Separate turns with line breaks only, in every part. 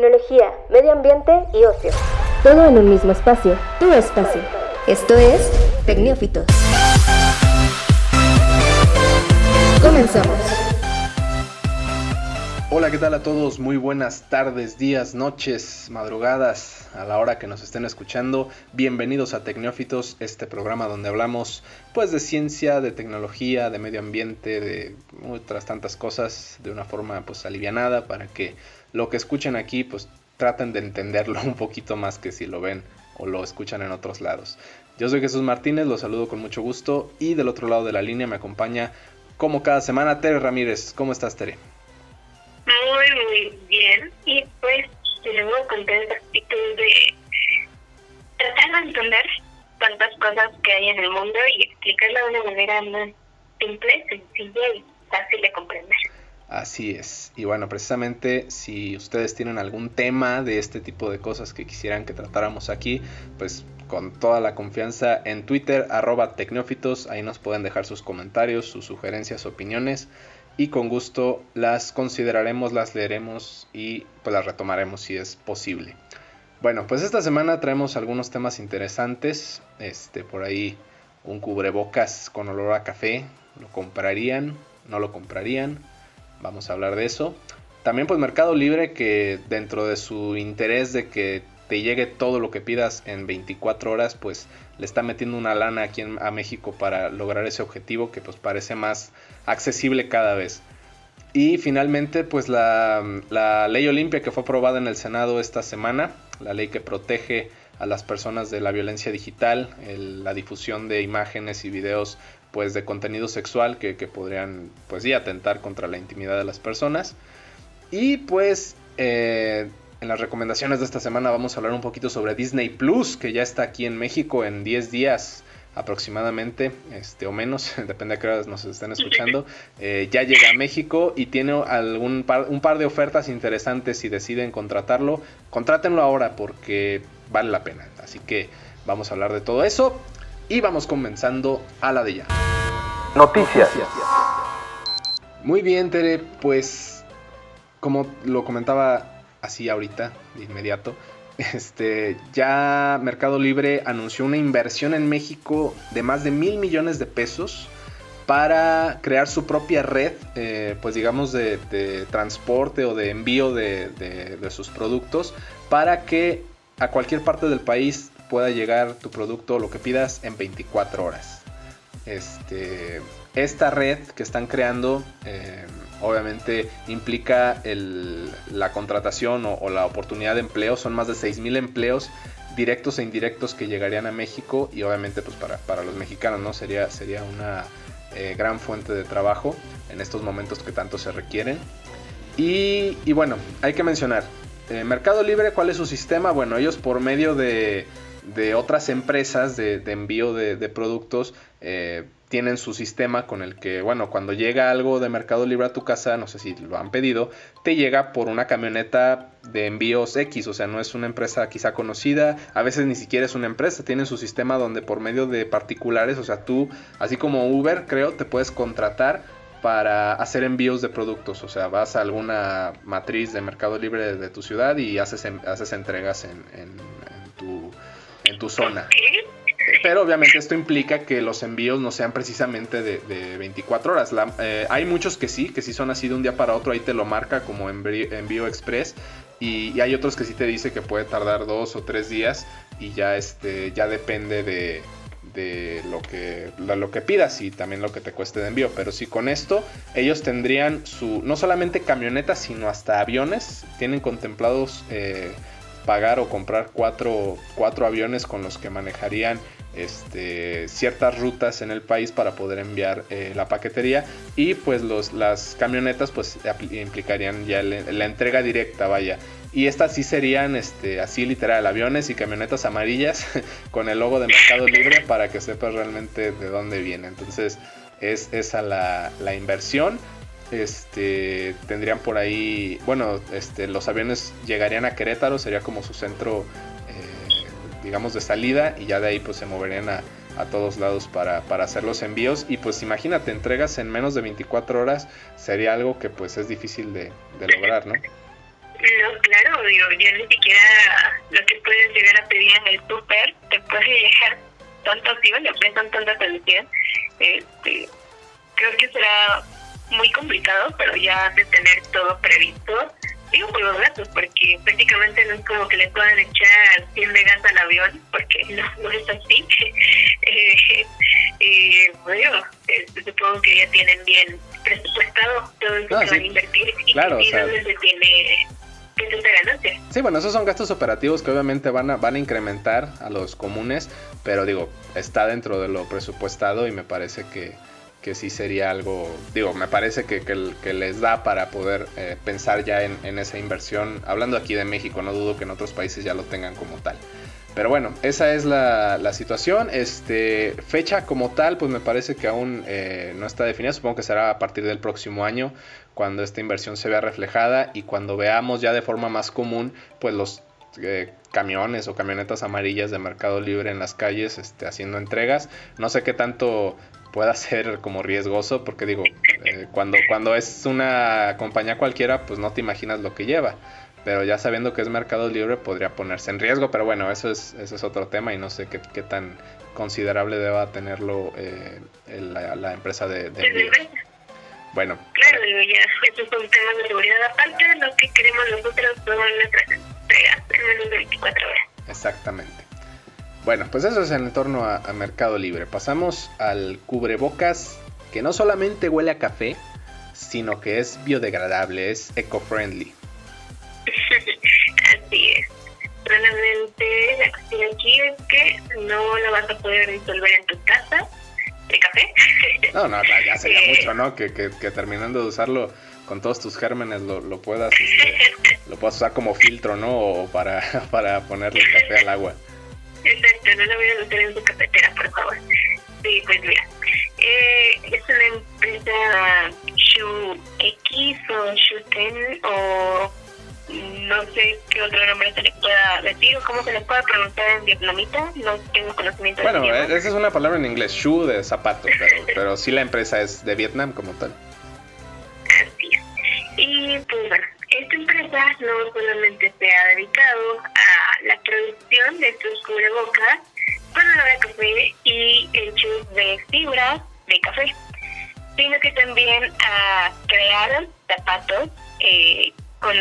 tecnología, medio ambiente y ocio. Todo en un mismo espacio, tu espacio. Esto es Tecnófitos. Comenzamos.
Hola, ¿qué tal a todos? Muy buenas tardes, días, noches, madrugadas, a la hora que nos estén escuchando. Bienvenidos a Tecnófitos, este programa donde hablamos pues de ciencia, de tecnología, de medio ambiente, de otras tantas cosas de una forma pues alivianada para que lo que escuchen aquí pues traten de entenderlo un poquito más que si lo ven o lo escuchan en otros lados. Yo soy Jesús Martínez, los saludo con mucho gusto y del otro lado de la línea me acompaña como cada semana Tere Ramírez. ¿Cómo estás Tere?
Muy, muy bien. Y pues les voy a contar el de tratar de entender tantas cosas que hay en el mundo y explicarlo de una manera más simple, sencilla y fácil de comprender.
Así es. Y bueno, precisamente si ustedes tienen algún tema de este tipo de cosas que quisieran que tratáramos aquí, pues con toda la confianza en Twitter, arroba ahí nos pueden dejar sus comentarios, sus sugerencias, opiniones y con gusto las consideraremos, las leeremos y pues las retomaremos si es posible. Bueno, pues esta semana traemos algunos temas interesantes, este por ahí un cubrebocas con olor a café, ¿lo comprarían? ¿No lo comprarían? Vamos a hablar de eso. También pues Mercado Libre que dentro de su interés de que te llegue todo lo que pidas en 24 horas, pues le está metiendo una lana aquí a México para lograr ese objetivo que pues parece más accesible cada vez. Y finalmente pues la ley Olimpia que fue aprobada en el Senado esta semana, la ley que protege a las personas de la violencia digital, la difusión de imágenes y videos pues de contenido sexual que, podrían pues sí atentar contra la intimidad de las personas. Y pues eh, en las recomendaciones de esta semana vamos a hablar un poquito sobre Disney Plus, que ya está aquí en México en 10 días aproximadamente, este o menos, depende de qué horas nos estén escuchando, eh, ya llega a México y tiene algún un par de ofertas interesantes si deciden contratarlo, contrátenlo ahora porque vale la pena. Así que vamos a hablar de todo eso y vamos comenzando a la de ya.
Noticias.
Muy bien, Tere, pues como lo comentaba así ahorita, de inmediato, este, ya Mercado Libre anunció una inversión en México de más de mil millones de pesos para crear su propia red, eh, pues digamos de, transporte o de envío de, de, sus productos, para que a cualquier parte del país pueda llegar tu producto, lo que pidas, en 24 horas. Este, esta red que están creando eh, obviamente implica la contratación o, la oportunidad de empleo. Son más de 6.000 empleos directos e indirectos que llegarían a México y obviamente pues para, para los mexicanos no sería, sería una eh, gran fuente de trabajo en estos momentos que tanto se requieren. Y, bueno, hay que mencionar, eh, Mercado Libre, ¿cuál es su sistema? Bueno, ellos por medio de de otras empresas de, envío de, productos eh, tienen su sistema con el que, bueno, cuando llega algo de Mercado Libre a tu casa, no sé si lo han pedido, te llega por una camioneta de envíos X, o sea, no es una empresa quizá conocida, a veces ni siquiera es una empresa, tienen su sistema donde por medio de particulares, o sea, tú, así como Uber, creo, te puedes contratar para hacer envíos de productos, o sea, vas a alguna matriz de Mercado Libre de, tu ciudad y haces, haces entregas en tu zona. Pero obviamente esto implica que los envíos no sean precisamente de, 24 horas. Eh, hay muchos que sí, que sí son así de un día para otro, ahí te lo marca como envío, express. Y, hay otros que sí te dice que puede tardar dos o tres días y ya, este, ya depende de, lo, que, lo que pidas y también lo que te cueste de envío. Pero sí, con esto ellos tendrían su, no solamente camionetas, sino hasta aviones. Tienen contemplados... Eh, pagar o comprar cuatro, cuatro aviones con los que manejarían este, ciertas rutas en el país para poder enviar eh, la paquetería. Y pues los, las camionetas pues implicarían ya la, entrega directa vaya. Y estas sí serían este, así literal aviones y camionetas amarillas con el logo de Mercado Libre para que sepas realmente de dónde viene. Entonces es esa la, la inversión este tendrían por ahí bueno este los aviones llegarían a Querétaro sería como su centro eh, digamos de salida y ya de ahí pues se moverían a, todos lados para, hacer los envíos y pues imagínate entregas en menos de 24 horas sería algo que pues es difícil de, lograr no
No, claro, digo, yo ni siquiera lo que puedes llegar a pedir en el súper te puede llegar tanto así, le prestan tanta atención. Este, creo que será muy complicado, pero ya de tener todo previsto, digo por los gastos, porque prácticamente no es como que le puedan echar 100 de gas al avión, porque no, no es así. eh, eh, bueno, este, supongo que ya tienen bien presupuestado todo lo que van a invertir y
claro,
o sea, se tiene ganancia.
Sí, bueno, esos son gastos operativos que obviamente van a, van a incrementar a los comunes, pero digo, está dentro de lo presupuestado y me parece que, que sí sería algo, digo, me parece que, que, les da para poder eh, pensar ya en, en, esa inversión. Hablando aquí de México, no dudo que en otros países ya lo tengan como tal. Pero bueno, esa es la, la situación. Este, fecha como tal, pues me parece que aún eh, no está definida. Supongo que será a partir del próximo año cuando esta inversión se vea reflejada y cuando veamos ya de forma más común, pues los eh, camiones o camionetas amarillas de Mercado Libre en las calles este, haciendo entregas. No sé qué tanto pueda ser como riesgoso, porque digo, eh, cuando, cuando es una compañía cualquiera, pues no te imaginas lo que lleva. Pero ya sabiendo que es Mercado Libre podría ponerse en riesgo, pero bueno, eso es, eso es otro tema y no sé qué, qué tan considerable deba tenerlo eh, la, empresa de, Bueno.
Claro, ya, eso es un tema de seguridad aparte lo que queremos nosotros todas nuestras entregas en menos de 24 horas.
Exactamente. Bueno, pues eso es en torno a, Mercado Libre. Pasamos al cubrebocas que no solamente huele a café, sino que es biodegradable, es eco-friendly.
Así es. Realmente la cuestión aquí es que no lo vas a poder disolver en tu casa de café.
No, no, ya sería mucho, ¿no? Que, que, terminando de usarlo con todos tus gérmenes lo, lo puedas este, lo puedas usar como filtro, ¿no? O para, para ponerle café al agua.
Exacto, no lo voy a meter en su cafetera, por favor. Sí, pues mira, eh, es una empresa Shu X o Shu Ten o no sé qué otro nombre se le pueda decir o cómo se le pueda pronunciar en vietnamita, no tengo conocimiento
bueno, de Bueno, esa es una palabra en inglés, Shu de zapato, pero, pero sí la empresa es de Vietnam como tal.
Pues bueno, esta empresa no solamente se ha dedicado a la producción de estos cubrebocas con olor a café y hechos de fibra de café, sino que también a crear zapatos eh, con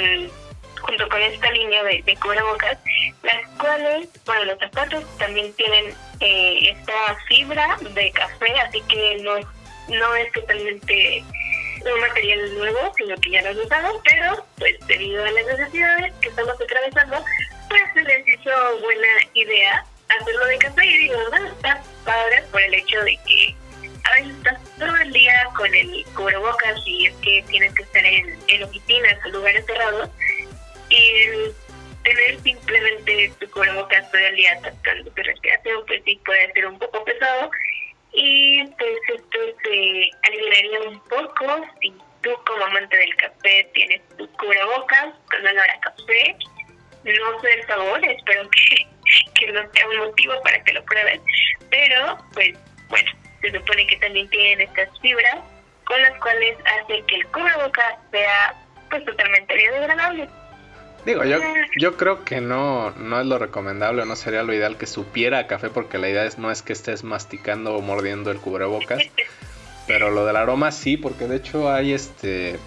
junto con esta línea de, de, cubrebocas, las cuales, bueno, los zapatos también tienen eh, esta fibra de café, así que no, no es totalmente un material nuevo, sino que ya lo han usado, pero pues debido a las necesidades que estamos atravesando, pues se les hizo buena idea hacerlo de café y digo, no, está padre por el hecho de que a veces estás todo el día con el cubrebocas y es que tienes que estar en, en oficinas o lugares cerrados y el tener simplemente tu cubrebocas todo el día atacando tu respiración pues sí puede ser un poco pesado y pues esto se aliviaría un poco si tú como amante del café tienes tu cubrebocas con olor a café. No sé el sabor, espero que, que no sea un motivo para que lo pruebes, pero pues bueno, se supone que también tienen estas fibras con las cuales hace que el cubrebocas sea pues totalmente biodegradable.
Digo, yo, yo creo que no, no es lo recomendable, no sería lo ideal que supiera café, porque la idea es, no es que estés masticando o mordiendo el cubrebocas. Pero lo del aroma sí, porque de hecho hay este.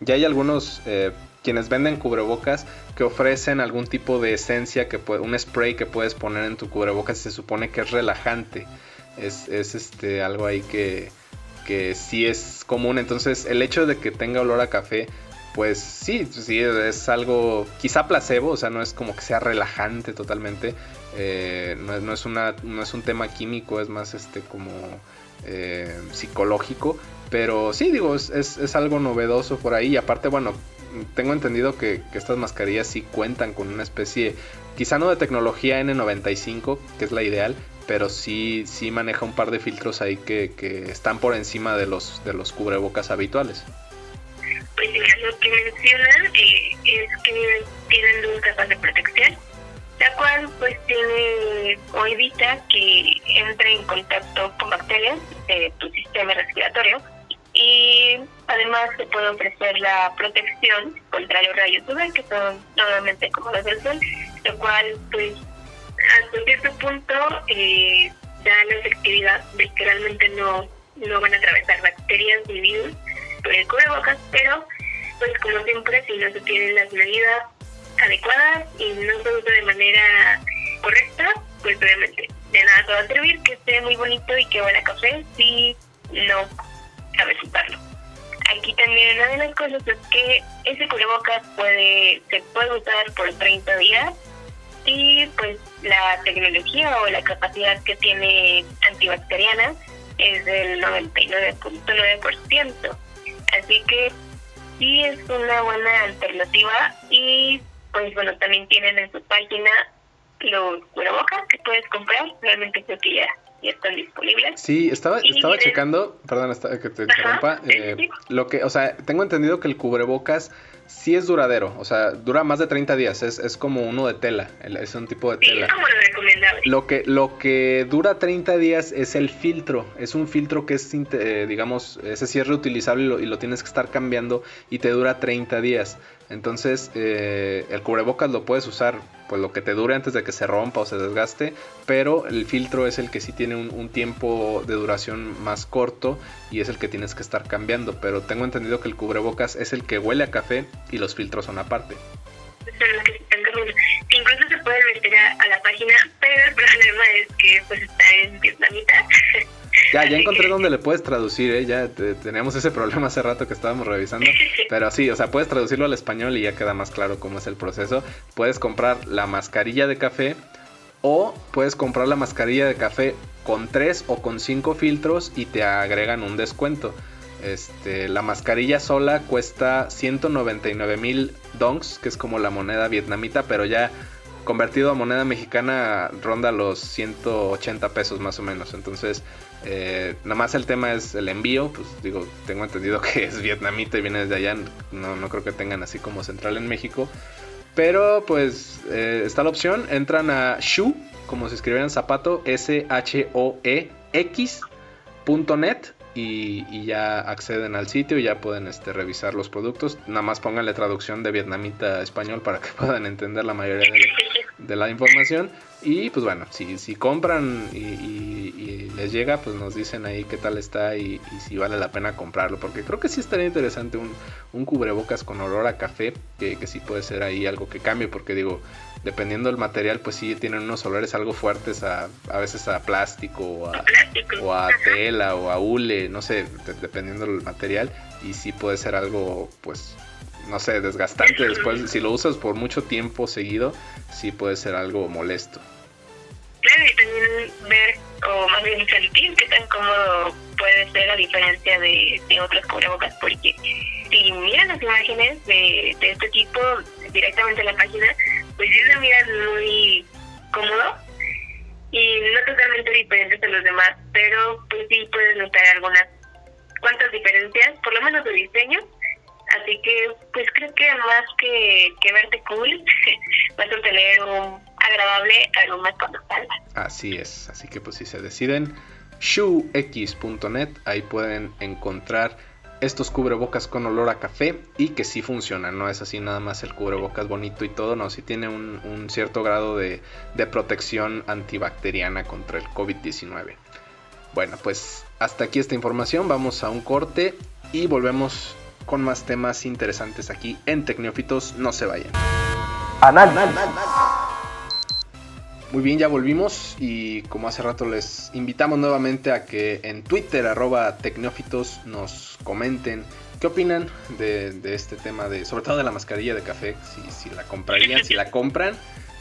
Ya hay algunos eh, quienes venden cubrebocas que ofrecen algún tipo de esencia, que puede, un spray que puedes poner en tu cubrebocas y se supone que es relajante. Es, es este algo ahí que, que sí es común. Entonces, el hecho de que tenga olor a café pues sí, sí, es algo quizá placebo, o sea, no es como que sea relajante totalmente, eh, no, es una, no es un tema químico, es más este como eh, psicológico, pero sí, digo, es, es, algo novedoso por ahí, y aparte, bueno, tengo entendido que, estas mascarillas sí cuentan con una especie, quizá no de tecnología N95, que es la ideal, pero sí, sí maneja un par de filtros ahí que, que están por encima de los, de los cubrebocas habituales
pues lo que menciona eh, es que tienen dos capas de protección, la cual pues tiene o evita que entre en contacto con bacterias de tu sistema respiratorio y además se puede ofrecer la protección contra los rayos UV que son nuevamente como los del sol, lo cual pues hasta cierto punto eh, da la efectividad de que realmente no, no van a atravesar bacterias ni virus el cubrebocas, pero pues como siempre si no se tienen las medidas adecuadas y no se usa de manera correcta, pues obviamente de nada se va a servir que esté muy bonito y que huela café si no sabes usarlo. Aquí también una de las cosas es que ese cubrebocas puede, se puede usar por 30 días y pues la tecnología o la capacidad que tiene antibacteriana es del 99.9%. Así que sí es una buena alternativa y pues bueno, también tienen en su página los cubrebocas que puedes comprar. Realmente creo que ya, ya están disponibles.
Sí, estaba, estaba checando, perdón que te interrumpa, eh, lo que, o sea, tengo entendido que el cubrebocas sí es duradero, o sea, dura más de 30 días, es, es como uno de tela, es un tipo de tela.
Sí, como lo recomendable.
Lo que, lo que dura 30 días es el filtro, es un filtro que es, eh, digamos, ese sí es reutilizable y lo, y lo, tienes que estar cambiando y te dura 30 días. Entonces, eh, el cubrebocas lo puedes usar pues lo que te dure antes de que se rompa o se desgaste, pero el filtro es el que sí tiene un, tiempo de duración más corto y es el que tienes que estar cambiando, pero tengo entendido que el cubrebocas es el que huele a café y los filtros son aparte.
Incluso se puede meter a, la página, pero el problema es que pues está en vietnamita.
Ya, ya encontré donde le puedes traducir, ¿eh? ya teníamos ese problema hace rato que estábamos revisando, pero sí, o sea, puedes traducirlo al español y ya queda más claro cómo es el proceso. Puedes comprar la mascarilla de café o puedes comprar la mascarilla de café con 3 o con 5 filtros y te agregan un descuento. Este, la mascarilla sola cuesta 199 mil dongs, que es como la moneda vietnamita, pero ya convertido a moneda mexicana ronda los 180 pesos más o menos. Entonces, eh, nada más el tema es el envío. Pues digo, tengo entendido que es vietnamita y viene desde allá. No, no creo que tengan así como central en México. Pero pues eh, está la opción. Entran a Shu, como se escribieran zapato, S-H-O-E-X.net y, ya acceden al sitio y ya pueden este, revisar los productos. Nada más pónganle traducción de vietnamita a español para que puedan entender la mayoría de, la información. Y pues bueno, si, si compran y, les llega, pues nos dicen ahí qué tal está y, si vale la pena comprarlo. Porque creo que sí estaría interesante un, un cubrebocas con olor a café, que, que sí puede ser ahí algo que cambie. Porque digo, dependiendo del material, pues sí tienen unos olores algo fuertes a, a veces a plástico o a, o a tela o a hule, no sé, dependiendo del material. Y sí puede ser algo, pues, no sé, desgastante después. Si lo usas por mucho tiempo seguido, sí puede ser algo molesto.
Claro, y también ver, o más bien sentir qué tan cómodo puede ser a diferencia de, de otros cubrebocas, porque si miran las imágenes de, de este tipo directamente en la página, pues sí se miran muy cómodo y no totalmente diferentes de los demás, pero pues sí puedes notar algunas cuantas diferencias, por lo menos de diseño. Así que pues creo que más que, que verte cool, vas a tener un agradable aroma cuando salgas.
Así es, así que pues si se deciden, shoex.net, ahí pueden encontrar estos cubrebocas con olor a café y que sí funcionan, no es así nada más el cubrebocas bonito y todo, no, sí tiene un, cierto grado de, de, protección antibacteriana contra el COVID-19. Bueno, pues hasta aquí esta información, vamos a un corte y volvemos con más temas interesantes aquí en Tecnófitos, no se vayan. Muy bien, ya volvimos y como hace rato les invitamos nuevamente a que en Twitter arroba tecnófitos nos comenten qué opinan de, este tema de, sobre todo de la mascarilla de café, si, la comprarían, si la compran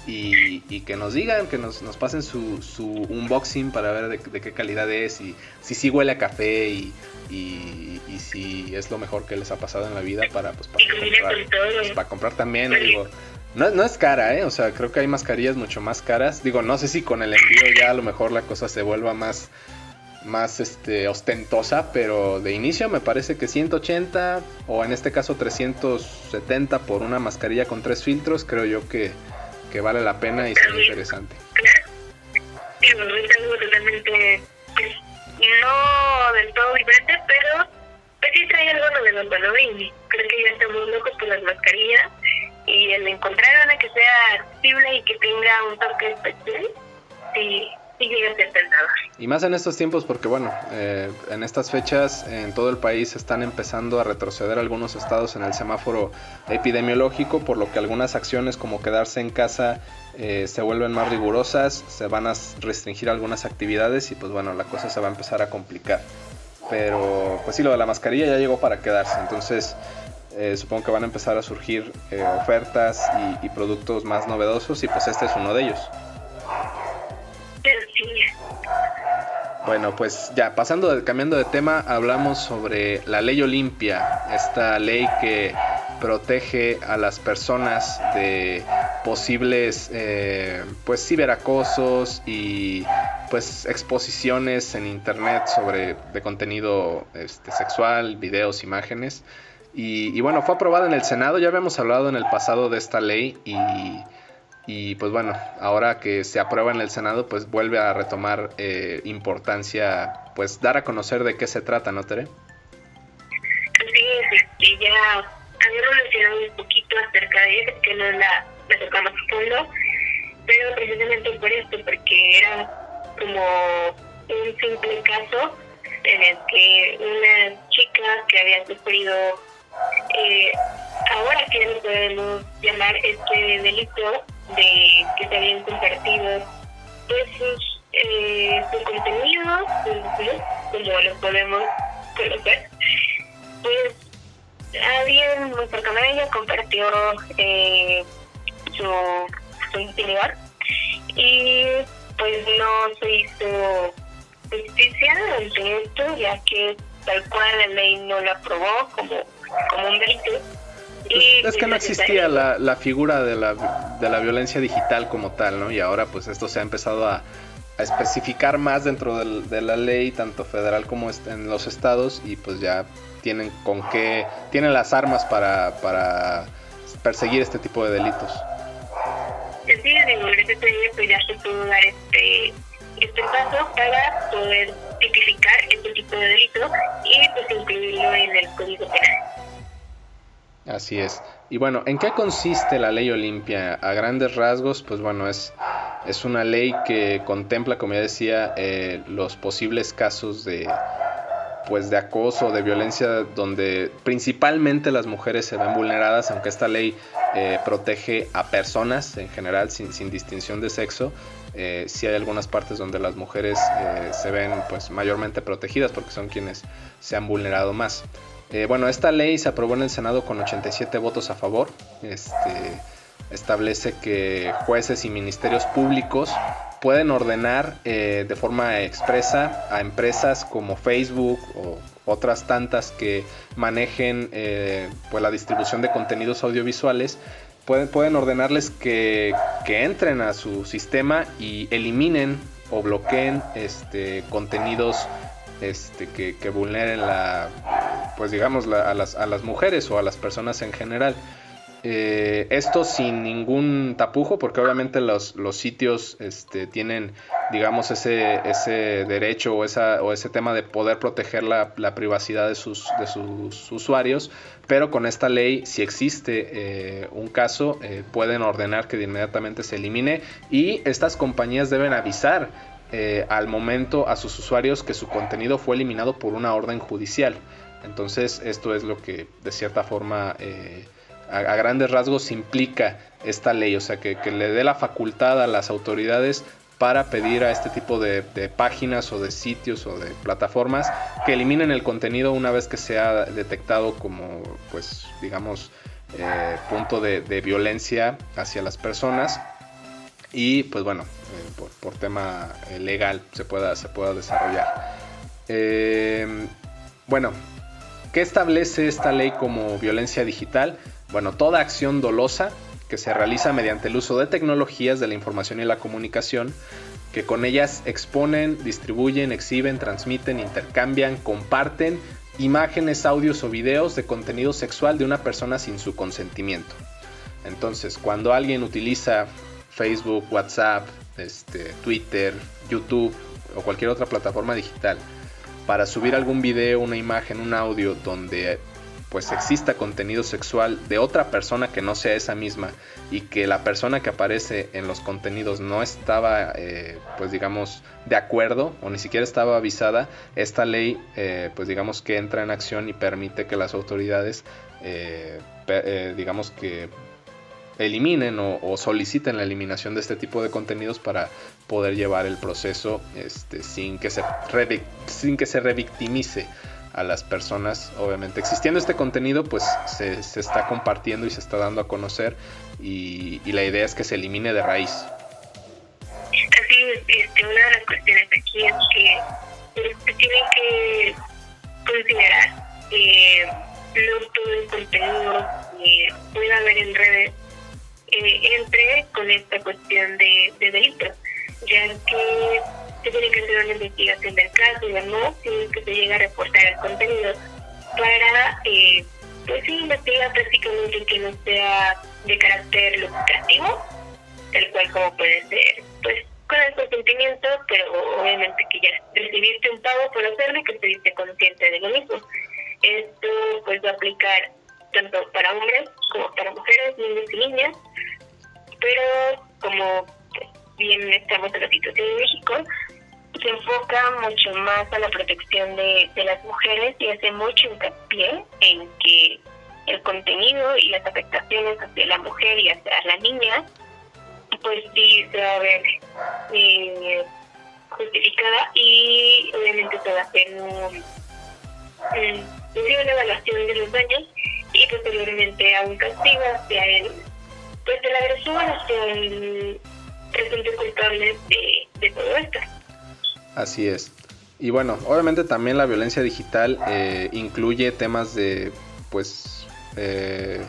y, que nos digan, que nos, pasen su, su, unboxing para ver de, qué calidad es y si sí huele a café y, y, si es lo mejor que les ha pasado en la vida para, pues, para, comprar, pues, para comprar también, digo no, no es cara, ¿eh? O sea, creo que hay mascarillas mucho más caras. Digo, no sé si con el envío ya a lo mejor la cosa se vuelva más, más este, ostentosa, pero de inicio me parece que 180 o en este caso 370 por una mascarilla con tres filtros, creo yo que, que vale la pena y es interesante.
Sí, es algo totalmente, pues, no del todo diferente, pero, pues sí trae algo novedoso, ¿no? Y creo que ya estamos locos por las mascarillas y el encontrar una que sea accesible y que tenga un toque especial, sí,
Y más en estos tiempos porque bueno, eh, en estas fechas en todo el país están empezando a retroceder algunos estados en el semáforo epidemiológico, por lo que algunas acciones como quedarse en casa eh, se vuelven más rigurosas, se van a restringir algunas actividades y pues bueno, la cosa se va a empezar a complicar. Pero pues sí, lo de la mascarilla ya llegó para quedarse, entonces eh, supongo que van a empezar a surgir eh, ofertas y, productos más novedosos y pues este es uno de ellos. Bueno, pues ya pasando, cambiando de tema, hablamos sobre la ley Olimpia, esta ley que protege a las personas de posibles eh, pues ciberacosos y pues exposiciones en internet sobre de contenido este, sexual, videos, imágenes. Y, bueno, fue aprobada en el Senado, ya habíamos hablado en el pasado de esta ley y, y pues bueno, ahora que se aprueba en el Senado, pues vuelve a retomar eh, importancia, pues dar a conocer de qué se trata, ¿no, Tere?
Sí, este, ya habíamos mencionado un poquito acerca de eso, que no la, la tocamos fondo, pero precisamente por esto, porque era como un simple caso en el que una chica que había sufrido eh, ahora que lo podemos llamar este delito de que se habían compartido pues sus, eh, sus contenidos, como lo podemos conocer, pues alguien muy cercano a ella compartió eh, su, su interior y pues no se hizo justicia ante esto ya que tal cual la ley no lo aprobó como como un delito.
Es que no existía la, la figura de la, de la violencia digital como tal, ¿no? Y ahora pues esto se ha empezado a, a especificar más dentro del, de la ley, tanto federal como en los estados, y pues ya tienen con qué, tienen las armas para, para perseguir este tipo de delitos.
Sí, digo, gracias a pues ya se pudo dar este, este paso para poder tipificar este tipo de delito y pues incluirlo en el Código Penal.
Así es. Y bueno, ¿en qué consiste la ley Olimpia? A grandes rasgos, pues bueno, es, es una ley que contempla, como ya decía, eh, los posibles casos de pues de acoso, de violencia, donde principalmente las mujeres se ven vulneradas, aunque esta ley eh, protege a personas en general, sin, sin distinción de sexo, eh, sí hay algunas partes donde las mujeres eh, se ven pues mayormente protegidas porque son quienes se han vulnerado más. Eh, bueno, esta ley se aprobó en el Senado con 87 votos a favor. Este, establece que jueces y ministerios públicos pueden ordenar eh, de forma expresa a empresas como Facebook o otras tantas que manejen eh, pues la distribución de contenidos audiovisuales pueden, pueden ordenarles que, que, entren a su sistema y eliminen o bloqueen este, contenidos este, que, vulneren la, pues digamos, a, las, mujeres o a las personas en general. Eh, esto sin ningún tapujo, porque obviamente los, sitios este, tienen, digamos, ese, derecho o, ese tema de poder proteger la, privacidad de sus, usuarios, pero con esta ley, si existe eh, un caso, eh, pueden ordenar que inmediatamente se elimine y estas compañías deben avisar al momento a sus usuarios que su contenido fue eliminado por una orden judicial. Entonces esto es lo que de cierta forma eh, a, grandes rasgos implica esta ley, o sea que, le dé la facultad a las autoridades para pedir a este tipo de, páginas o de sitios o de plataformas que eliminen el contenido una vez que sea detectado como, pues, digamos, eh, punto de, violencia hacia las personas y, pues bueno, eh, por, tema legal se pueda, se pueda desarrollar. bueno, ¿Qué establece esta ley como violencia digital? Bueno, toda acción dolosa que se realiza mediante el uso de tecnologías de la información y la comunicación, que con ellas exponen, distribuyen, exhiben, transmiten, intercambian, comparten imágenes, audios o videos de contenido sexual de una persona sin su consentimiento. Entonces, cuando alguien utiliza Facebook, WhatsApp, este, Twitter, YouTube o cualquier otra plataforma digital para subir algún video, una imagen, un audio donde pues exista contenido sexual de otra persona que no sea esa misma y que la persona que aparece en los contenidos no estaba eh, pues digamos de acuerdo o ni siquiera estaba avisada esta ley eh, pues digamos que entra en acción y permite que las autoridades eh, digamos que eliminen o, soliciten la eliminación de este tipo de contenidos para poder llevar el proceso este, sin, que se sin que se revictimice a las personas. Obviamente, existiendo este contenido, pues se, está compartiendo y se está dando a conocer y, la idea es que se elimine de raíz.
Así este, una de las cuestiones aquí es que se tiene que considerar que no todo el contenido que pueda haber en redes eh, entre con esta cuestión de, de delitos, ya que se tiene que hacer una investigación del caso y demás, si que se llega a reportar el contenido para, eh, pues investigar prácticamente que no sea de carácter lucrativo, tal cual como puede ser, pues con el consentimiento, pero obviamente que ya recibiste un pago por hacerlo y que estuviste consciente de lo mismo. Esto pues va a aplicar tanto para hombres como para mujeres, niños y niñas, pero como bien estamos en la situación de México, se enfoca mucho más a la protección de, de las mujeres y hace mucho hincapié en que el contenido y las afectaciones hacia la mujer y hacia la niña, pues sí se va a ver eh, justificada y obviamente se va a hacer un, una evaluación de los daños y posteriormente a un castigo hacia el, pues el agresor, hacia el presunto culpable de, de todo esto.
Así es. Y bueno, obviamente también la violencia digital eh, incluye temas de, pues, eh,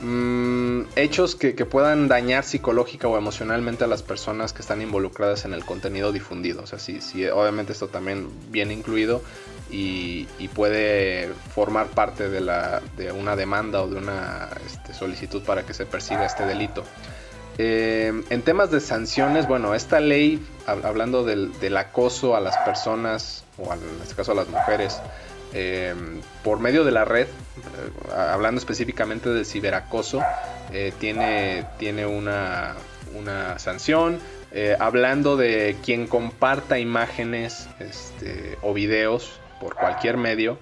mm, hechos que, puedan dañar psicológica o emocionalmente a las personas que están involucradas en el contenido difundido. O sea, sí, sí obviamente esto también viene incluido y, puede formar parte de, la, de una demanda o de una este, solicitud para que se persiga este delito. Eh, en temas de sanciones, bueno, esta ley, hablando del, acoso a las personas, o en este caso a las mujeres, eh, por medio de la red, eh, hablando específicamente del ciberacoso, tiene, tiene una, una sanción. hablando de quien comparta imágenes este, o videos por cualquier medio,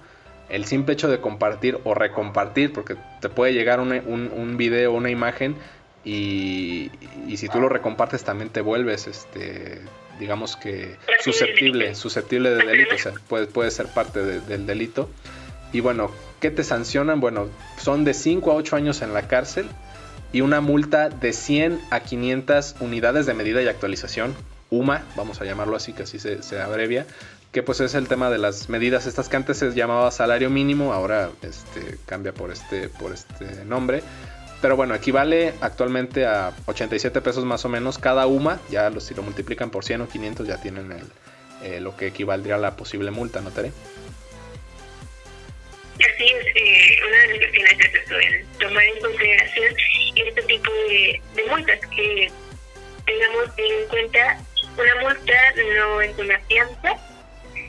el simple hecho de compartir o recompartir, porque te puede llegar un, un, un video una imagen y, si tú lo recompartes también te vuelves este digamos que susceptible susceptible de delito o sea puede, puede ser parte del delito. Y bueno ¿qué te sancionan? bueno son de 5 a 8 años en la cárcel y una multa de 100 a 500 unidades de medida y actualización UMA vamos a llamarlo así que así se, se abrevia que pues es el tema de las medidas estas que antes se llamaba salario mínimo ahora este cambia por este por este nombre pero bueno, equivale actualmente a 87 pesos más o menos cada UMA. Ya si lo multiplican por 100 o 500 ya tienen el, eh, lo que equivaldría a la posible multa, ¿no, Tere?
Así es, eh, una de las cuestiones es tomar en consideración este tipo de, de multas, que tengamos en cuenta una multa no es una fianza,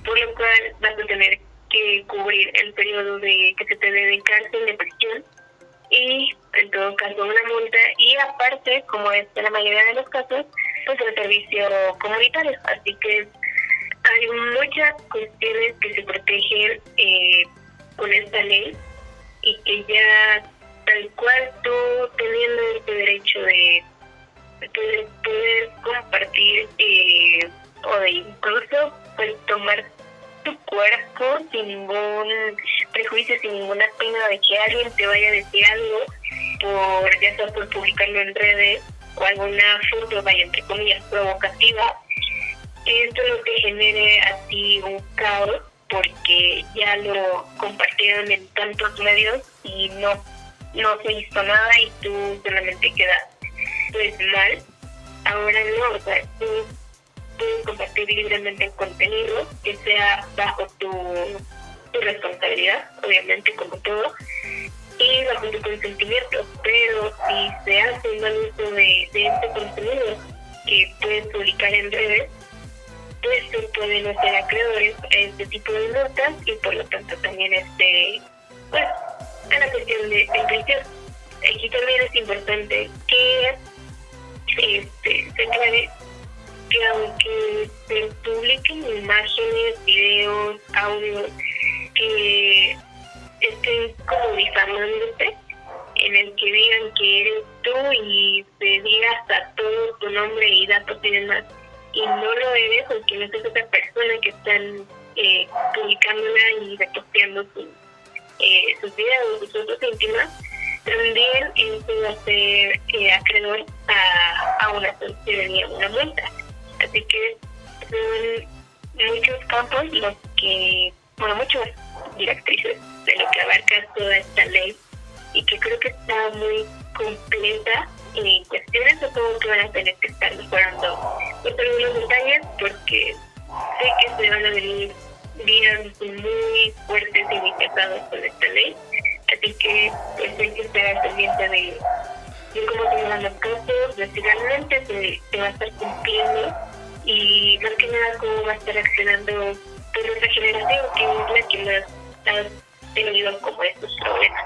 por lo cual vas a tener que cubrir el periodo de que se te dé de cárcel, de prisión, y en todo caso una multa y aparte, como es en la mayoría de los casos, pues el servicio comunitario. Así que hay muchas cuestiones que se protegen eh, con esta ley y que ya tal cual tú teniendo este derecho de poder, poder compartir eh, o de incluso pues tomar tu cuerpo sin ningún prejuicio, sin ninguna pena de que alguien te vaya a decir algo, por ya sea por publicarlo en redes o alguna foto, vaya entre comillas, provocativa, esto lo que genere a ti un caos porque ya lo compartieron en tantos medios y no, no se hizo nada y tú solamente quedas pues mal. Ahora no, o sea, tú puedes compartir libremente el contenido que sea bajo tu, responsabilidad, obviamente como todo, y bajo tu consentimiento, pero si se hace un mal uso de, de este contenido que puedes publicar en redes, pues se pueden hacer acreedores a este tipo de notas y por lo tanto también este pues a la cuestión de, de prisión. Aquí también es importante que este, se aclare que aunque se publiquen imágenes, videos, audios que estén como difamándote, en el que digan que eres tú y se diga hasta todo tu nombre y datos y demás, y no lo eres, o que no es otra persona que están eh, publicándola y reposteando su, eh, sus videos, sus fotos íntimas, también eso va a ser eh, acreedor a, a una sanción y a una multa. Así que son muchos campos los que, bueno, muchas directrices de lo que abarca toda esta ley y que creo que está muy completa en cuestiones supongo que van a tener que estar mejorando pues, algunos detalles porque sé que se van a venir días muy fuertes y muy con esta ley. Así que pues hay que estar pendiente de, de cómo se van los casos de si realmente se, se va a estar cumpliendo y más que nada cómo va a estar accionando pues, nuestra generación que es la que más ha tenido como estos problemas.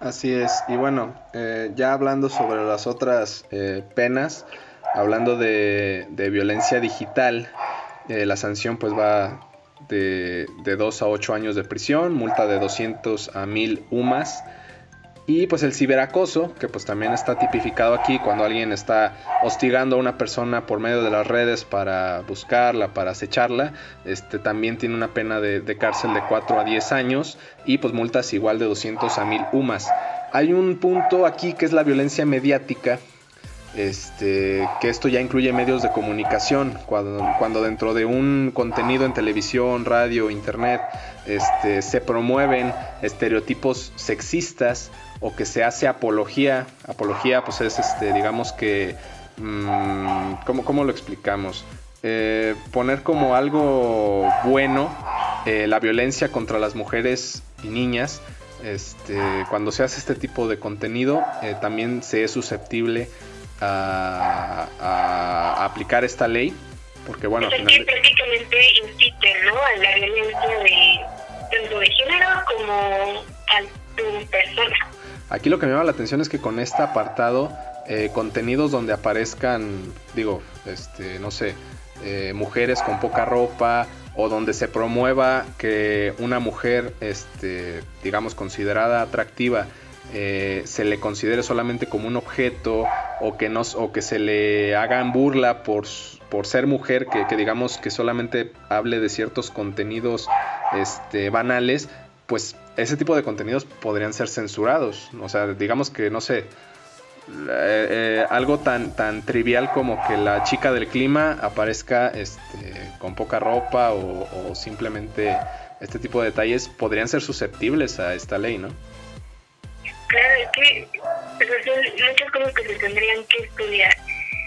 Así es, y bueno, eh, ya hablando sobre las otras eh, penas, hablando de, de violencia digital, eh, la sanción pues va de, de 2 a 8 años de prisión, multa de 200 a 1000 UMAS y pues el ciberacoso, que pues también está tipificado aquí cuando alguien está hostigando a una persona por medio de las redes para buscarla, para acecharla, este también tiene una pena de, cárcel de 4 a 10 años y pues multas igual de 200 a 1000 UMAS. Hay un punto aquí que es la violencia mediática, este, que esto ya incluye medios de comunicación, cuando, cuando dentro de un contenido en televisión, radio, internet, este, se promueven estereotipos sexistas o que se hace apología, apología pues es este, digamos que, mmm, ¿cómo, ¿cómo, lo explicamos? Eh, poner como algo bueno eh, la violencia contra las mujeres y niñas, este, cuando se hace este tipo de contenido, eh, también se es susceptible a, a, aplicar esta ley, porque bueno...
Pues final... prácticamente ¿no? a la violencia de, tanto de género como a tu persona.
Aquí lo que me llama la atención es que con este apartado, eh, contenidos donde aparezcan, digo, este, no sé, eh, mujeres con poca ropa o donde se promueva que una mujer, este, digamos, considerada atractiva, eh, se le considere solamente como un objeto o que, o que se le hagan burla por, por ser mujer, que, que, digamos que solamente hable de ciertos contenidos este, banales, pues ese tipo de contenidos podrían ser censurados. O sea, digamos que, no sé, eh, eh, algo tan, tan trivial como que la chica del clima aparezca este, con poca ropa o, simplemente este tipo de detalles podrían ser susceptibles a esta ley, ¿no?
Claro, es que son muchas cosas que se tendrían que estudiar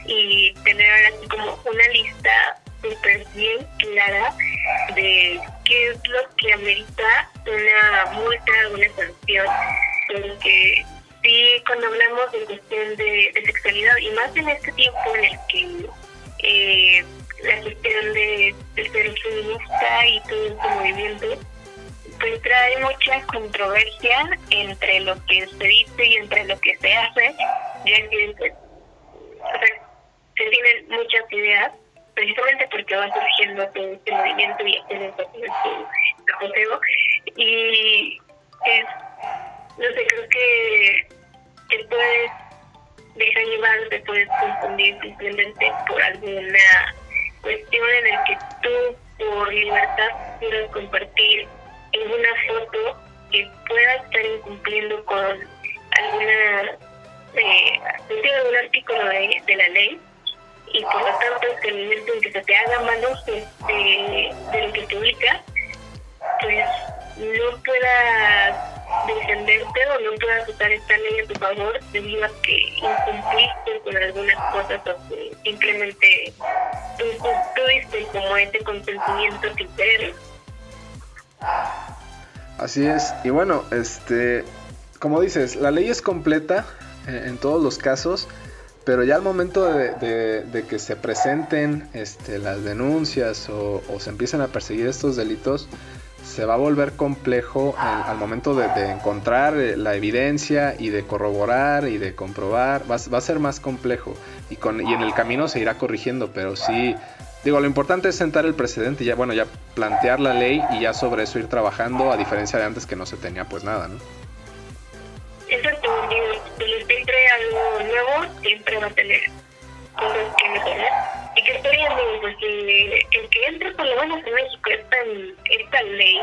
y tener como una lista súper bien clara de qué es lo que amerita una multa, una sanción, porque sí, cuando hablamos de cuestión de, sexualidad, y más en este tiempo en el que eh, la cuestión de, de ser feminista y todo este movimiento, pues trae mucha controversia entre lo que se dice y entre lo que se hace, ya que pues, se tienen muchas ideas, precisamente porque va surgiendo todo este movimiento y este apogeo, y es, no sé, creo que te puedes dejar llevar, te puedes confundir simplemente por alguna cuestión en la que tú, por libertad, quieras compartir en una foto que pueda estar incumpliendo con alguna eh, algún artículo de, la ley y por lo tanto que el momento en que se te haga manos de, de, de lo que publicas pues no puedas defenderte o no puedas usar esta ley a tu favor debido a que incumpliste con algunas cosas o que simplemente tú, diste como ese consentimiento sin
Así es, y bueno, este, como dices, la ley es completa en, en todos los casos, pero ya al momento de, que se presenten este, las denuncias o, se empiecen a perseguir estos delitos, se va a volver complejo al momento de, encontrar eh, la evidencia y de corroborar y de comprobar, va, va, a ser más complejo y, con, y en el camino se irá corrigiendo, pero sí, digo, lo importante es sentar el precedente y ya, bueno, ya plantear la ley y ya sobre eso ir trabajando, a diferencia de antes que no se tenía pues nada, ¿no?
Exacto, siempre algo nuevo siempre va a tener cosas que mejorar. Y que estoy viendo porque el que entre por lo menos en México esta, esta ley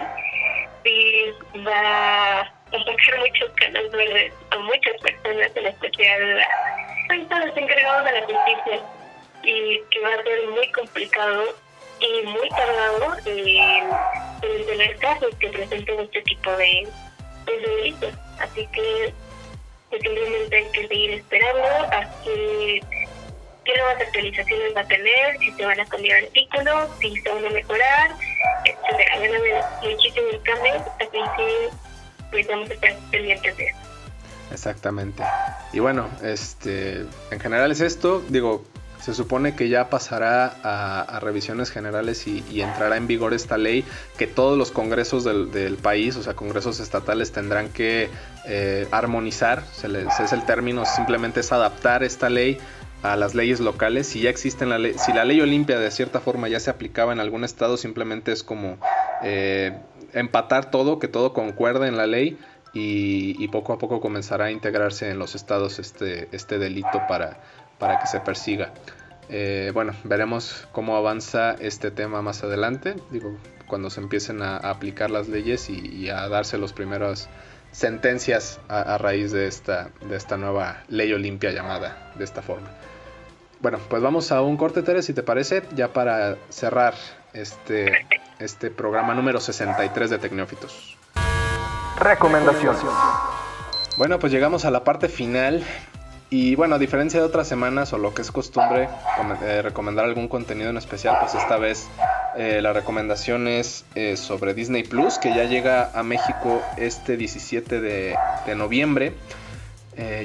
sí va a sacar muchos canas verdes a muchas personas en especial a los encargados de la justicia. Y que va a ser muy complicado y muy tardado en, tener casos que presenten este tipo de, de delitos. Así que simplemente hay que seguir esperando a que qué nuevas actualizaciones va a tener, si se van a cambiar artículos, si se van a mejorar, etcétera. Van a haber muchísimos cambios, así que pues vamos a estar pendientes de eso.
Exactamente. Y bueno, este, en general es esto. Digo, se supone que ya pasará a, revisiones generales y, entrará en vigor esta ley que todos los congresos del, país, o sea, congresos estatales tendrán que eh, armonizar, se les, es el término, simplemente es adaptar esta ley a las leyes locales. Si ya existen la ley, si la ley Olimpia de cierta forma ya se aplicaba en algún estado, simplemente es como eh, empatar todo, que todo concuerde en la ley. Y, y, poco a poco comenzará a integrarse en los estados este, este delito para, para que se persiga. Eh, bueno, veremos cómo avanza este tema más adelante, digo, cuando se empiecen a, aplicar las leyes y, a darse las primeras sentencias a, raíz de esta, de esta nueva ley olimpia llamada de esta forma. Bueno, pues vamos a un corte, Tere, si te parece, ya para cerrar este, este programa número 63 de Tecnófitos.
Recomendación.
Bueno, pues llegamos a la parte final y bueno, a diferencia de otras semanas o lo que es costumbre eh, recomendar algún contenido en especial, pues esta vez eh, la recomendación es eh, sobre Disney Plus, que ya llega a México este 17 de, noviembre.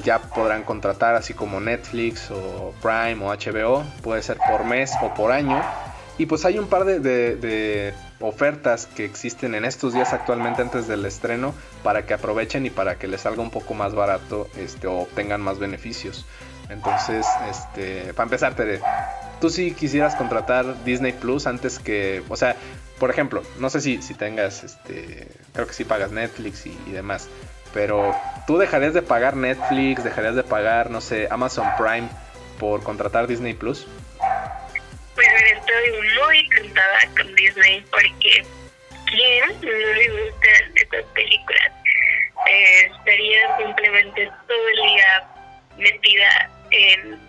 ya podrán contratar así como Netflix o Prime o HBO, puede ser por mes o por año. Y pues hay un par de, ofertas que existen en estos días actualmente antes del estreno para que aprovechen y para que les salga un poco más barato este, o obtengan más beneficios. Entonces, este, para empezar, Tere, tú sí quisieras contratar Disney Plus antes que, o sea, por ejemplo, no sé si, si tengas, este, creo que sí pagas Netflix y, y demás, pero tú dejarías de pagar Netflix, dejarías de pagar, no sé, Amazon Prime por contratar Disney Plus
estoy muy tentada con Disney porque ¿quién no le gustan estas películas? Eh, estaría simplemente todo el día metida en,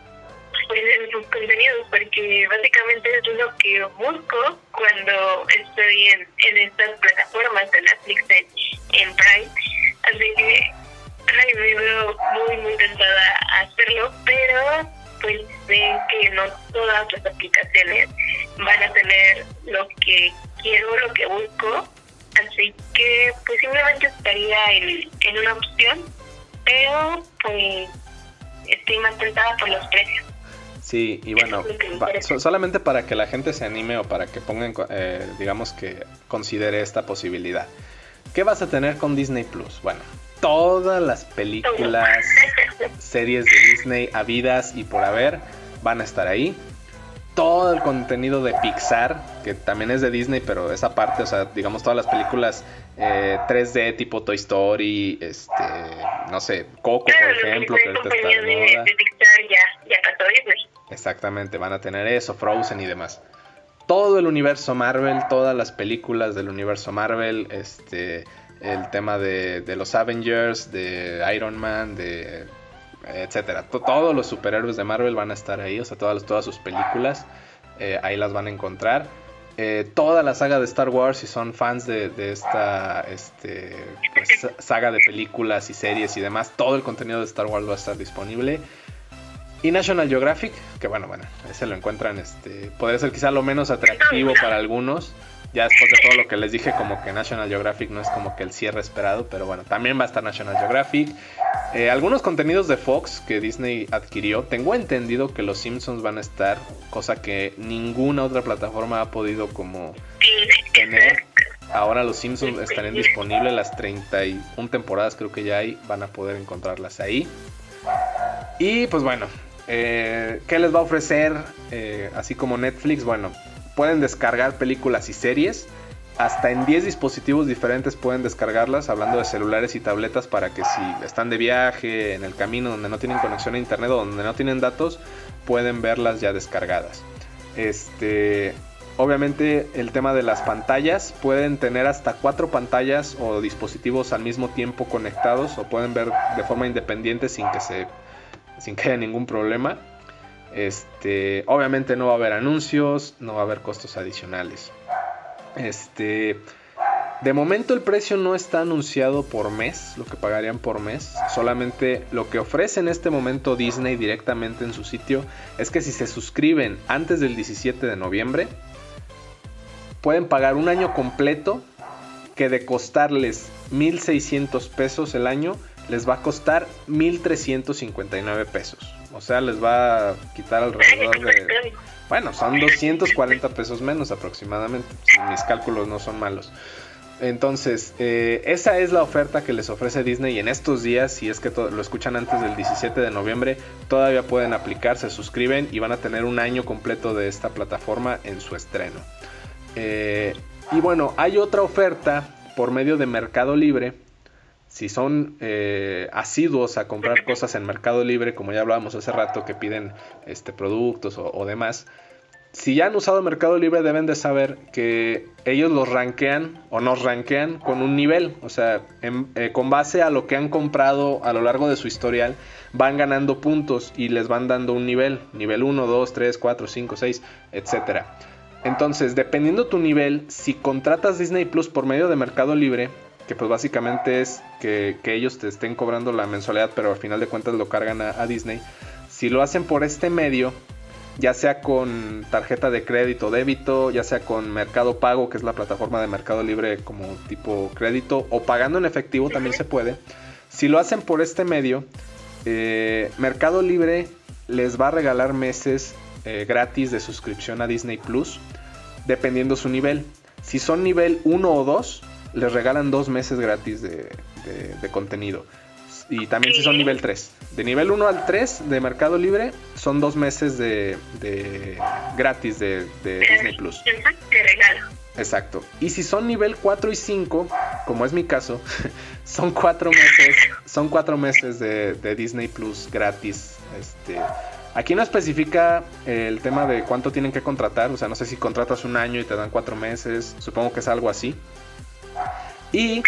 pues, en sus contenidos porque básicamente es lo que busco cuando estoy en, en estas plataformas de Netflix, en, en Prime. Así que ay, me veo muy, muy tentada a hacerlo, pero pues ven que no todas las aplicaciones van a tener lo que quiero, lo que busco. Así que pues simplemente estaría en, en una opción, pero pues estoy más tentada por los precios.
Sí, y bueno, solamente para que la gente se anime o para que pongan, eh, digamos que considere esta posibilidad. ¿Qué vas a tener con Disney Plus? Bueno, todas las películas, series de Disney habidas y por haber van a estar ahí. Todo el contenido de Pixar, que también es de Disney, pero esa parte, o sea, digamos todas las películas 3D eh, tipo Toy Story, este, no sé, Coco, por ejemplo, que ahorita está de Exactamente, van a tener eso, Frozen y demás. Todo el universo Marvel, todas las películas del universo Marvel, este, el tema de, de los Avengers, de Iron Man, de etcétera. Todos los superhéroes de Marvel van a estar ahí, o sea, todas, todas sus películas, eh, ahí las van a encontrar. Eh, toda la saga de Star Wars, si son fans de, esta este, pues, saga de películas y series y demás, todo el contenido de Star Wars va a estar disponible. Y National Geographic, que bueno, bueno, ese lo encuentran, este, podría ser quizá lo menos atractivo para algunos. Ya después de todo lo que les dije, como que National Geographic no es como que el cierre esperado, pero bueno, también va a estar National Geographic. Eh, algunos contenidos de Fox que Disney adquirió, tengo entendido que los Simpsons van a estar, cosa que ninguna otra plataforma ha podido como tener. Ahora los Simpsons estarían disponibles, las 31 temporadas creo que ya hay, van a poder encontrarlas ahí. Y pues bueno, eh, ¿qué les va a ofrecer? Eh, así como Netflix, bueno, pueden descargar películas y series hasta en 10 dispositivos diferentes pueden descargarlas, hablando de celulares y tabletas, para que si están de viaje, en el camino donde no tienen conexión a internet o donde no tienen datos, pueden verlas ya descargadas. Este, obviamente el tema de las pantallas, pueden tener hasta cuatro pantallas o dispositivos al mismo tiempo conectados o pueden ver de forma independiente sin que se sin que haya ningún problema. Este, obviamente no va a haber anuncios, no va a haber costos adicionales. Este, de momento el precio no está anunciado por mes, lo que pagarían por mes. Solamente lo que ofrece en este momento Disney directamente en su sitio es que si se suscriben antes del 17 de noviembre, pueden pagar un año completo que de costarles 1.600 pesos el año, les va a costar 1.359 pesos. O sea, les va a quitar alrededor de bueno, son 240 pesos menos aproximadamente, si mis cálculos no son malos. Entonces, eh, esa es la oferta que les ofrece Disney y en estos días, si es que lo escuchan antes del 17 de noviembre, todavía pueden aplicar, se suscriben y van a tener un año completo de esta plataforma en su estreno. Eh, y bueno, hay otra oferta por medio de Mercado Libre. Si son eh, asiduos a comprar cosas en Mercado Libre, como ya hablábamos hace rato, que piden este, productos o demás, si ya han usado Mercado Libre deben de saber que ellos los rankean o nos rankean con un nivel, o sea, eh, con base a lo que han comprado a lo largo de su historial, van ganando puntos y les van dando un nivel, nivel 1, 2, 3, 4, 5, 6, etc. Entonces, dependiendo tu nivel, si contratas Disney Plus por medio de Mercado Libre, que pues básicamente es que, ellos te estén cobrando la mensualidad, pero al final de cuentas lo cargan a Disney, si lo hacen por este medio, ya sea con tarjeta de crédito débito, ya sea con Mercado Pago, que es la plataforma de Mercado Libre como tipo crédito, o pagando en efectivo también se puede. Si lo hacen por este medio, eh, Mercado Libre les va a regalar meses eh, gratis de suscripción a Disney Plus, dependiendo su nivel. Si son nivel 1 o 2, les regalan dos meses gratis de contenido. Y también si son nivel 3. De nivel 1 al 3 de Mercado Libre son dos meses de, gratis de, Disney Plus.
De.
Exacto. Y si son nivel 4 y 5, como es mi caso, son cuatro meses, son cuatro meses de, Disney Plus gratis. Este, aquí no especifica el tema de cuánto tienen que contratar. O sea, no sé si contratas un año y te dan cuatro meses. Supongo que es algo así. Y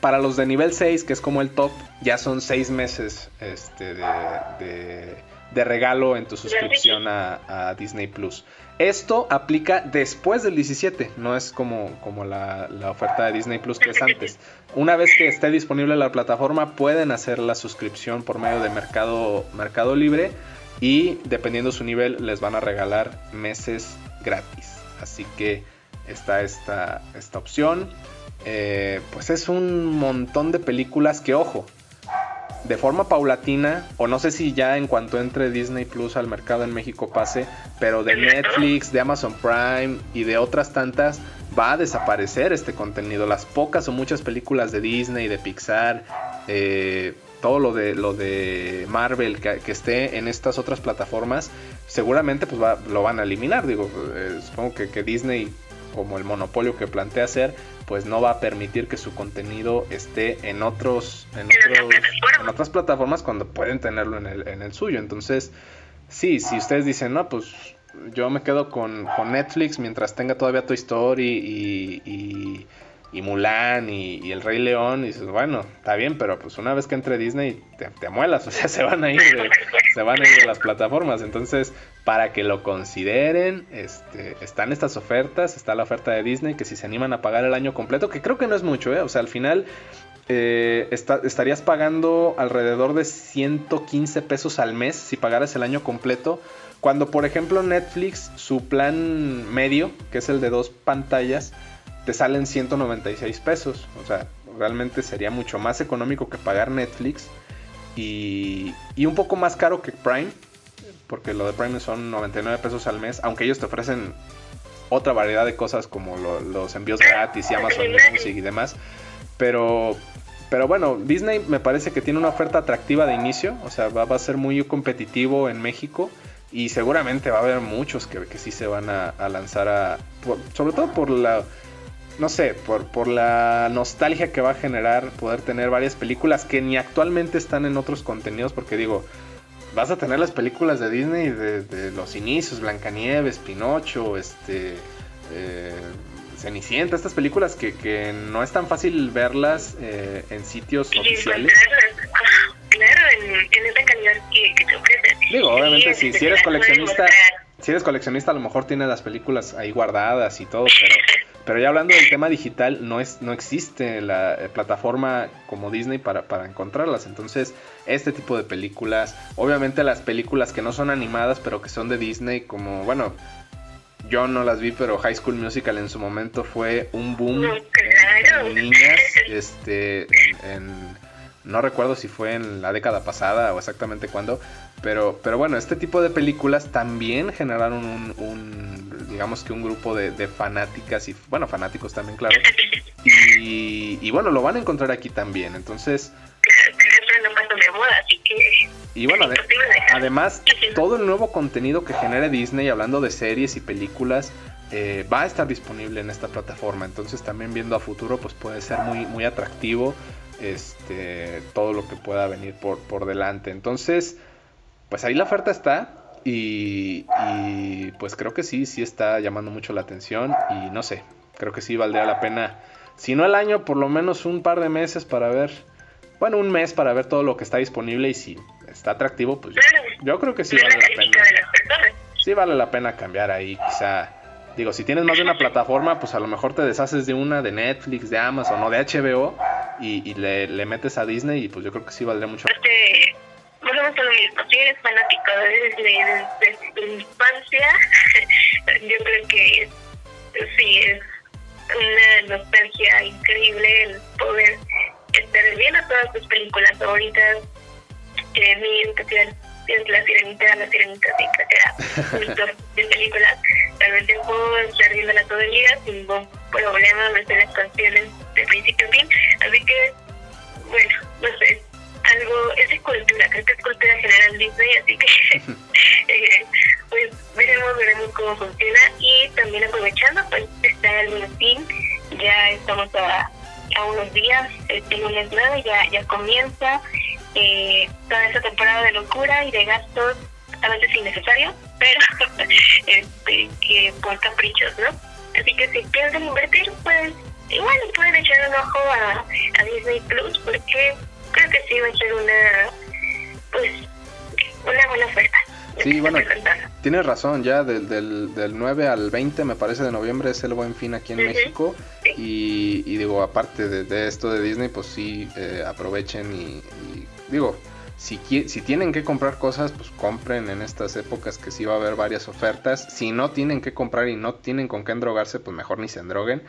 para los de nivel 6, que es como el top, ya son 6 meses este, de, regalo en tu suscripción a, Disney Plus. Esto aplica después del 17, no es como, como la, oferta de Disney Plus que es antes. Una vez que esté disponible la plataforma, pueden hacer la suscripción por medio de Mercado, Mercado Libre y dependiendo su nivel les van a regalar meses gratis. Así que está esta, esta opción. Eh, pues es un montón de películas que, ojo, de forma paulatina, o no sé si ya en cuanto entre Disney Plus al mercado en México pase, pero de Netflix, de Amazon Prime y de otras tantas, va a desaparecer este contenido. Las pocas o muchas películas de Disney, de Pixar, eh, todo lo de, lo de Marvel que, esté en estas otras plataformas, seguramente pues lo van a eliminar. Digo, eh, supongo que, que Disney como el monopolio que plantea hacer, pues no va a permitir que su contenido esté en otros, en, otras plataformas cuando pueden tenerlo en el, en el suyo. Entonces, sí, si ustedes dicen, no, pues yo me quedo con, Netflix mientras tenga todavía Toy Story y, y, y Mulan y, El Rey León, y dices, bueno, está bien, pero pues una vez que entre Disney te, te muelas, o sea, se van a ir de, se van a ir de las plataformas. Entonces, para que lo consideren. Este, están estas ofertas, está la oferta de Disney, que si se animan a pagar el año completo, que creo que no es mucho, ¿eh? o sea, al final eh, estarías pagando alrededor de 115 pesos al mes si pagaras el año completo. Cuando, por ejemplo, Netflix, su plan medio, que es el de dos pantallas, te salen 196 pesos. O sea, realmente sería mucho más económico que pagar Netflix y, y un poco más caro que Prime, porque lo de Prime son 99 pesos al mes, aunque ellos te ofrecen otra variedad de cosas como los envíos gratis y Amazon Music y demás. Pero, pero bueno, Disney me parece que tiene una oferta atractiva de inicio, o sea, va, a ser muy competitivo en México y seguramente va a haber muchos que, que sí se van a, lanzar a... sobre todo por la... No sé, por, por la nostalgia que va a generar poder tener varias películas que ni actualmente están en otros contenidos, porque digo, vas a tener las películas de Disney de, los inicios, Blancanieves, Pinocho, este, eh, Cenicienta, estas películas que, que, no es tan fácil verlas eh, en sitios oficiales.
Ah, claro, en, en esa calidad que, que te ofrecen.
Digo, obviamente, si, si eres coleccionista, si eres coleccionista, a lo mejor tienes las películas ahí guardadas y todo, pero pero ya hablando del tema digital, no, es, no existe la eh, plataforma como Disney para, para, encontrarlas. Entonces, este tipo de películas, obviamente las películas que no son animadas, pero que son de Disney, como, bueno, yo no las vi, pero High School Musical en su momento fue un boom en, niñas, este, en, no recuerdo si fue en la década pasada o exactamente cuándo, pero, pero bueno, este tipo de películas también generaron un, digamos que un grupo de, fanáticas y, bueno, fanáticos también, claro. Y, bueno, lo van a encontrar aquí también, entonces... Y bueno, además, todo el nuevo contenido que genere Disney, hablando de series y películas, eh, va a estar disponible en esta plataforma. Entonces también viendo a futuro, pues puede ser muy, muy atractivo este, todo lo que pueda venir por, por delante. Entonces, pues ahí la oferta está y, pues creo que sí, sí está llamando mucho la atención y no sé, creo que sí valdría la pena, si no el año, por lo menos un par de meses para ver, bueno, un mes para ver todo lo que está disponible y si está atractivo, pues yo, creo que sí vale la pena. Sí vale la pena cambiar ahí, quizá. Digo, si tienes más de una plataforma, pues a lo mejor te deshaces de una de Netflix, de Amazon o de HBO y, le, le, metes a Disney y pues yo creo que sí valdría mucho.
Este, volvemos a lo mismo, si eres fanático desde, tu infancia, yo creo que sí, es una nostalgia increíble el poder estar viendo todas tus películas favoritas, que mi especial es La Sirenita, La Sirenita de Inglaterra, de películas, realmente puedo estar viéndola todo el día sin ningún problema, me sé las canciones de principio a fin, así que, bueno, no sé, algo, es de cultura, creo que es cultura general Disney, así que eh, pues veremos, veremos cómo funciona. Y también aprovechando, pues está el fin, ya estamos a, a unos días, este lunes 9 ya, ya comienza eh, toda esa temporada de locura y de gastos a veces innecesarios, pero este, que por caprichos, ¿no? Así que si piensan invertir, pues igual pueden echar un ojo a, a Disney Plus porque creo que sí va a ser una, pues, una buena oferta.
Sí, bueno, tienes razón, ya del, del, del 9 al 20 me parece de noviembre es el buen fin aquí en México y, y, digo, aparte de, de, esto de Disney, pues sí, eh, aprovechen y, y, digo, si, si tienen que comprar cosas, pues compren en estas épocas que sí va a haber varias ofertas. Si no tienen que comprar y no tienen con qué endrogarse, pues mejor ni se endroguen.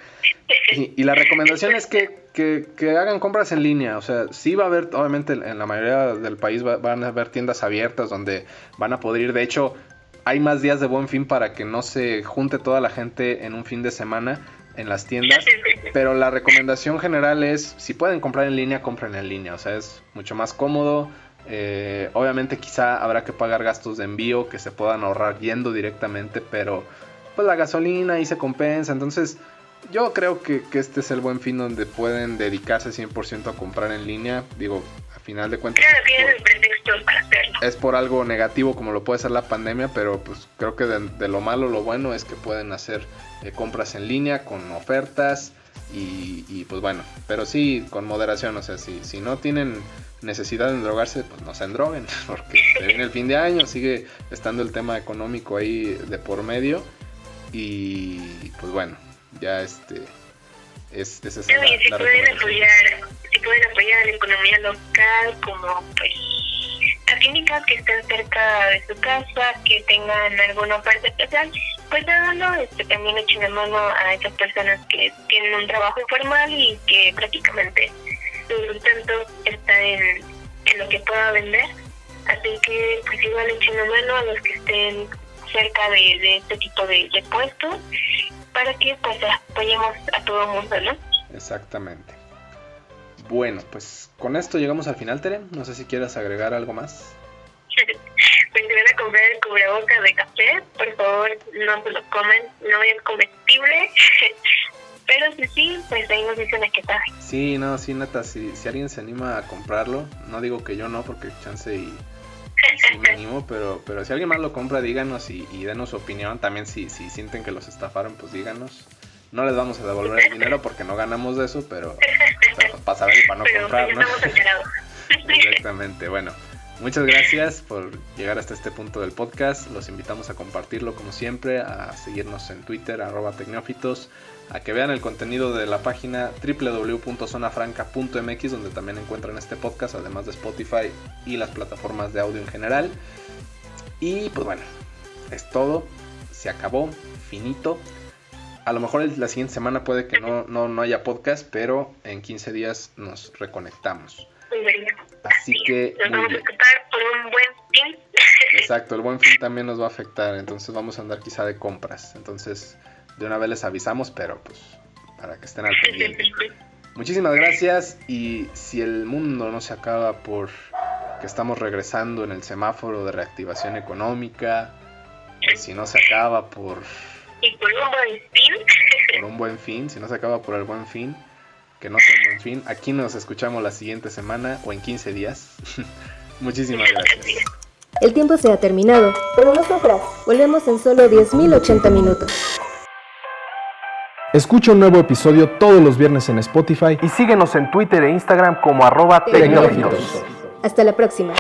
Y, la recomendación es que, que, hagan compras en línea. O sea, sí va a haber, obviamente en la mayoría del país van a haber tiendas abiertas donde van a poder ir. De hecho, hay más días de buen fin para que no se junte toda la gente en un fin de semana en las tiendas, pero la recomendación general es, si pueden comprar en línea, compren en línea, o sea, es mucho más cómodo, eh, obviamente quizá habrá que pagar gastos de envío que se puedan ahorrar yendo directamente, pero pues la gasolina ahí se compensa. Entonces yo creo que, este es el buen fin donde pueden dedicarse 100% a comprar en línea. Digo, final de cuentas... es, por, algo negativo como lo puede ser la pandemia, pero pues creo que de, lo malo lo bueno es que pueden hacer eh, compras en línea con ofertas y, pues bueno, pero sí con moderación, o sea, si, si no tienen necesidad de endrogarse, pues no se endroguen, porque se viene el fin de año, sigue estando el tema económico ahí de por medio y pues bueno, ya este es, es
esa si pueden apoyar, si pueden apoyar la economía local como pues las clínicas que estén cerca de su casa, que tengan alguna oferta especial, pues háganlo, este, también echen la mano a esas personas que tienen un trabajo informal y que prácticamente su tanto está en, en lo que pueda vender. Así que pues igual echando mano a los que estén cerca de, este tipo de, puestos para que pues apoyemos a todo el mundo, ¿no?
Exactamente. Bueno, pues con esto llegamos al final, Tere. No sé si quieras agregar algo más.
pues si van a comprar el cubreboca de café, por favor no se lo comen, no es comestible. Pero si sí, pues ahí nos dicen a qué tal.
Sí, no, sí, neta, si, si alguien se anima a comprarlo, no digo que yo no, porque chance y, sí me animo, pero, pero si alguien más lo compra, díganos y, y denos su opinión. También si, si sienten que los estafaron, pues díganos. No les vamos a devolver el dinero porque no ganamos de eso, pero, para saber y para no
pero,
comprar, ¿no?
Exactamente,
bueno. Muchas gracias por llegar hasta este punto del podcast. Los invitamos a compartirlo como siempre, a seguirnos en Twitter, arroba tecnófitos, a que vean el contenido de la página www.zonafranca.mx, donde también encuentran este podcast, además de Spotify y las plataformas de audio en general. Y pues bueno, es todo. Se acabó, finito. A lo mejor la siguiente semana puede que no, no, no haya podcast, pero en 15 días nos reconectamos. Así que.
Nos vamos a ocupar por un buen fin.
Exacto, el buen fin también nos va a afectar. Entonces vamos a andar quizá de compras. Entonces, de una vez les avisamos, pero pues para que estén al pendiente. Muchísimas gracias. Y si el mundo no se acaba por que estamos regresando en el semáforo de reactivación económica, si no se acaba por.
Y por un buen fin.
Por un buen fin, si no se acaba por el buen fin que no sea un buen fin. Aquí nos escuchamos la siguiente semana o en 15 días. Muchísimas gracias.
El tiempo se ha terminado, pero nosotras volvemos en solo 10.080 minutos.
Escucha un nuevo episodio todos los viernes en Spotify y síguenos en Twitter e Instagram como arroba tecnológicos.
Hasta la próxima.